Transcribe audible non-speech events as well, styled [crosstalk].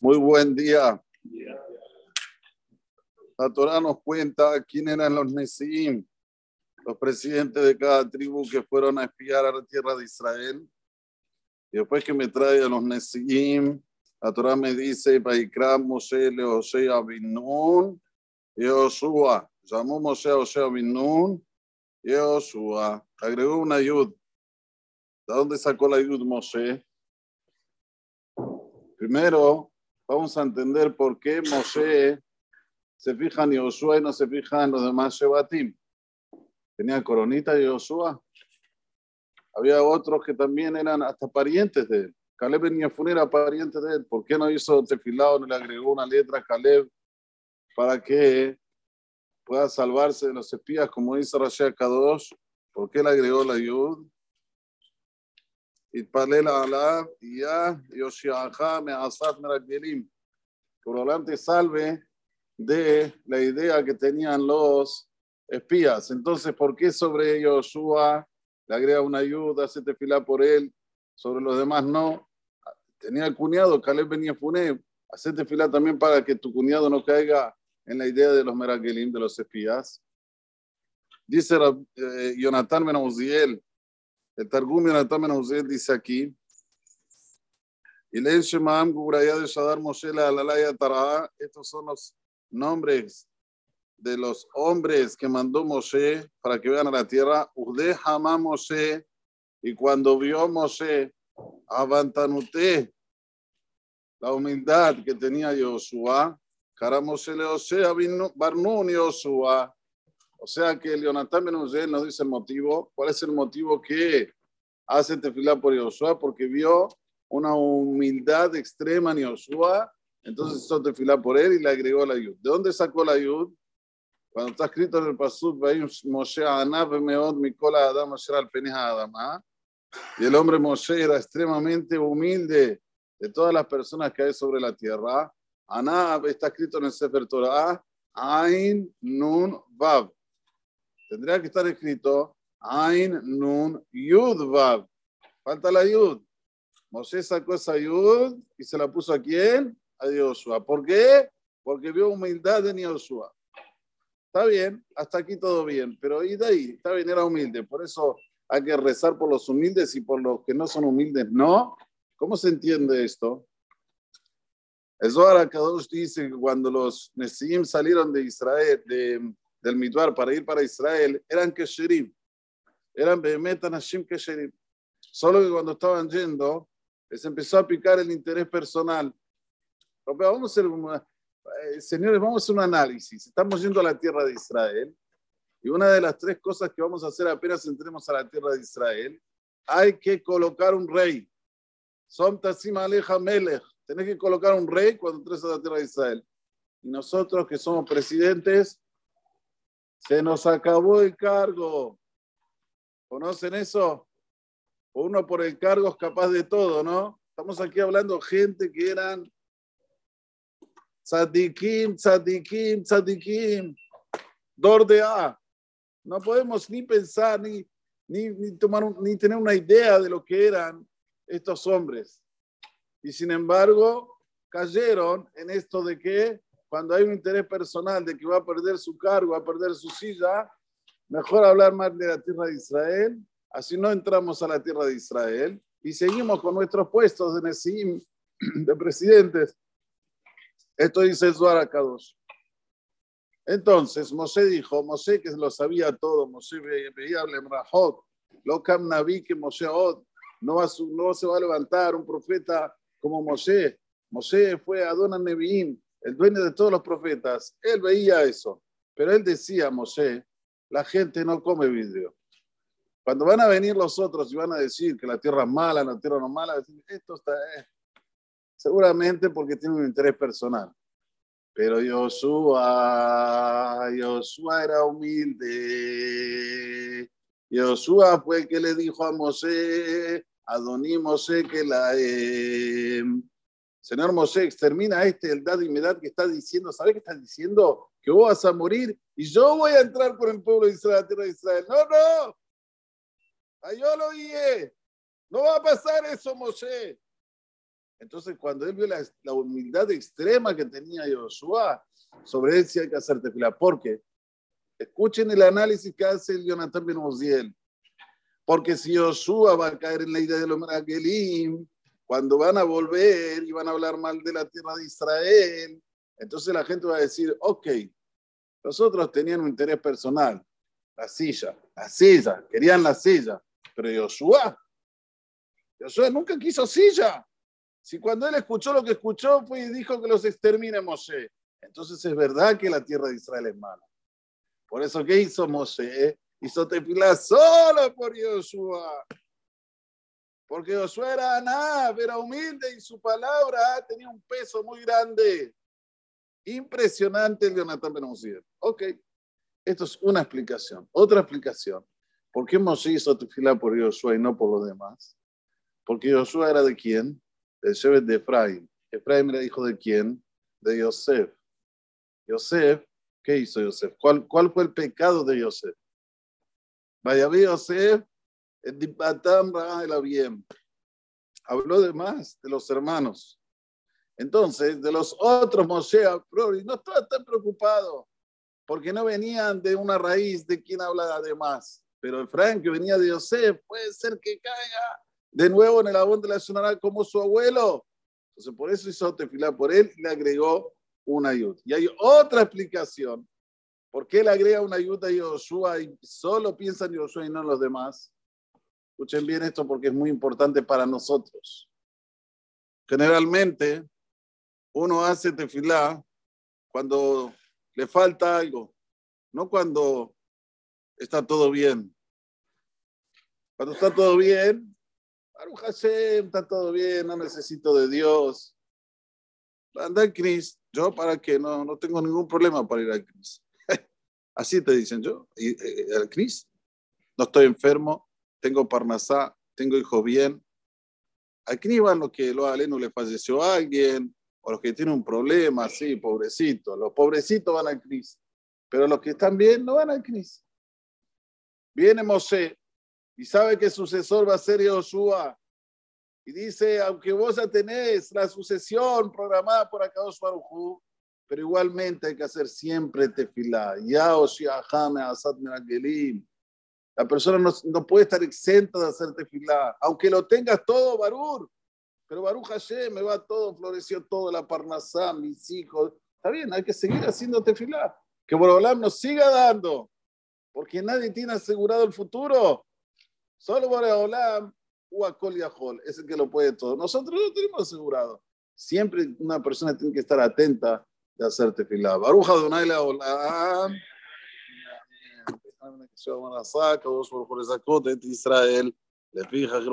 Muy buen día. La Torah nos cuenta quién eran los Nesiim, los presidentes de cada tribu que fueron a espiar a la tierra de Israel. Y después que me trae a los Nesiim, la Torah me dice, Paikram Moshe le José Abinun y Joshua. Llamó Moshe a y Joshua. Agregó una ayud. ¿De dónde sacó la ayud Moshe? Primero, vamos a entender por qué Moshe se fija en Josué y no se fija en los demás Shebatim. Tenía coronita de Josué. Había otros que también eran hasta parientes de él. Caleb en Yefun era pariente de él. ¿Por qué no hizo tefilado, no le agregó una letra a Caleb para que pueda salvarse de los espías, como dice Rashi Kadosh? ¿Por qué le agregó la Yud? התפלל עליו, ya יושיעך מעשת מרגלים. Por delante salve de la idea que tenían los espías. Entonces, ¿por qué sobre Joshua le agrega una ayuda, hace tefilá por él, sobre los demás no? Tenía el cuñado, Caleb venía Funé, hace tefilá también para que tu cuñado no caiga en la idea de los meragelim, de los espías. Dice eh, Jonathan Ben Uziel, el Targum Yonatan Ben dice aquí, y leen Shemaam de Shadar Moshe la Alalaya Tara, estos son los nombres de los hombres que mandó Moshe para que vean a la tierra, Ude Hamam Moshe, y cuando vio Moshe, Avantanute, la humildad que tenía Josué, cara Moshe le Osea Barnun Josué, o sea que el Jonathan Ben nos dice el motivo. ¿Cuál es el motivo que hace tefilá por Josué? Porque vio una humildad extrema en Josué, entonces hizo tefilá por él y le agregó la ayud. ¿De dónde sacó la ayud? Cuando está escrito en el pasuk, Moshe Anab Meod Mikola Adam al Peneja Adama, y el hombre Moshe era extremadamente humilde de todas las personas que hay sobre la tierra. Anab está escrito en el Sefer Torah, Ain Nun Vav. Tendría que estar escrito Ain Nun Yud Vav. Falta la Yud. Moshe sacó esa Yud y se la puso a quién? A Joshua. ¿Por qué? Porque vio humildad en Joshua. Está bien, hasta aquí todo bien, pero y de ahí, está bien, era humilde. Por eso hay que rezar por los humildes y por los que no son humildes, no. ¿Cómo se entiende esto? El Zohar Kadosh dice que cuando los Nesim salieron de Israel, de, del Midbar para ir para Israel eran Kesherim, eran Behemet Anashim Kesherim. Solo que cuando estaban yendo, les empezó a picar el interés personal. Vamos a hacer eh, señores, vamos a hacer un análisis. Estamos yendo a la tierra de Israel y una de las tres cosas que vamos a hacer apenas entremos a la tierra de Israel, hay que colocar un rey. Som Tassim Aleja Melech. Tenés que colocar un rey cuando entres a la tierra de Israel. Y nosotros que somos presidentes, se nos acabó el cargo. ¿Conocen eso? Uno por el cargo es capaz de todo, ¿no? Estamos aquí hablando gente que eran tzadikim, tzadikim, tzadikim, dor de A. No podemos ni pensar, ni, ni, tomar, ni tener una idea de lo que eran estos hombres. Y sin embargo, cayeron en esto de que cuando hay un interés personal de que va a perder su cargo, va a perder su silla, mejor hablar más de la tierra de Israel, así no entramos a la tierra de Israel y seguimos con nuestros puestos de Nesim, [clears throat] de presidentes. Esto dice Zohar Kadosh. Entonces, Mosé dijo, Mosé que lo sabía todo, Mosé veía Lemrahot, lo Naví que Mosé no, va, no se va a levantar un profeta como Mosé. Mosé fue Adonai Nevi'im, el dueño de todos los profetas, él veía eso, pero él decía, Moshe, la gente no come vidrio. Cuando van a venir los otros y van a decir que la tierra es mala, la tierra no es mala, esto está, eh, seguramente porque tiene un interés personal. Pero Josué, Josué era humilde. Josué fue el que le dijo a Mosé, Adoní Mosé que la... Eh, Señor Moshe, extermina este el dad y medad que está diciendo, ¿sabes qué está diciendo? Que vos vas a morir y yo voy a entrar por el pueblo de Israel, la tierra de Israel. No, no. A yo lo guié. No va a pasar eso, Moshe. Entonces, cuando él vio la, la humildad extrema que tenía Josué, sobre él sí hay que hacer tefila. ¿Por qué? Escuchen el análisis que hace el Jonathan Ben. Porque si Josué va a caer en la idea de los Meragelim, cuando van a volver y van a hablar mal de la tierra de Israel, entonces la gente va a decir, ok, nosotros tenían un interés personal, la silla, la silla, querían la silla, pero Josué, Josué nunca quiso silla. Si cuando él escuchó lo que escuchó, fue y dijo que los extermine Moshe. Entonces es verdad que la tierra de Israel es mala. Por eso, ¿qué hizo Moshe? Hizo tefilá solo por Josué. Porque Josué era nada, era humilde y su palabra tenía un peso muy grande. Impresionante el Jonathan Ben Ok, esto es una explicación. Otra explicación. ¿Por qué Moshe hizo tefilá por Josué y no por los demás? Porque Josué era de quién? De Shebet de Efraín. Efraín era hijo de quién? De Yosef. Yosef, ¿qué hizo Yosef? ¿Cuál, cuál fue el pecado de Yosef? Vaya, Yosef. Habló de más de los hermanos. Entonces, de los otros Moshe, no estaba tan preocupado porque no venían de una raíz de quien habla de más. Pero Efraín, que venía de Yosef, puede ser que caiga de nuevo en el abón de la Shonara como su abuelo. Entonces, por eso hizo tefilá por él y le agregó una ayuda. Y hay otra explicación. ¿Por qué le agrega una ayuda a Yoshua y solo piensa en Yoshua y no en los demás? Escuchen bien esto porque es muy importante para nosotros. Generalmente, uno hace tefilá cuando le falta algo, no cuando está todo bien. Cuando está todo bien, Baruch Hashem, está todo bien, no necesito de Dios. Anda Cris, yo para qué, no, no tengo ningún problema para ir al Cris. [laughs] Así te dicen yo, eh, al Cris. No estoy enfermo, tengo Parnasá, tengo hijos bien. Aquí van los que lo aleno le falleció a alguien, o los que tienen un problema, sí, pobrecito. Los pobrecitos van al CRIS, pero los que están bien no van al CRIS. Viene Mosé y sabe que sucesor va a ser Josué. Y dice, aunque vos ya tenés la sucesión programada por Akadosh Baruj pero igualmente hay que hacer siempre tefilá. Ya Oshiahame Asad Meragelim. La persona no, puede estar exenta de hacer tefilá, aunque lo tengas todo, Barur. Pero Baruch Hashem, me va todo, floreció todo, la parnasá, mis hijos. Está bien, hay que seguir haciendo tefilá. Que Borolam nos siga dando, porque nadie tiene asegurado el futuro. Solo Borolam, Uakol y es el que lo puede todo. Nosotros lo tenemos asegurado. Siempre una persona tiene que estar atenta de hacer tefilá. Baruch Adonai la Que se llama Nasaka, dos por esa cota de Israel, le fija que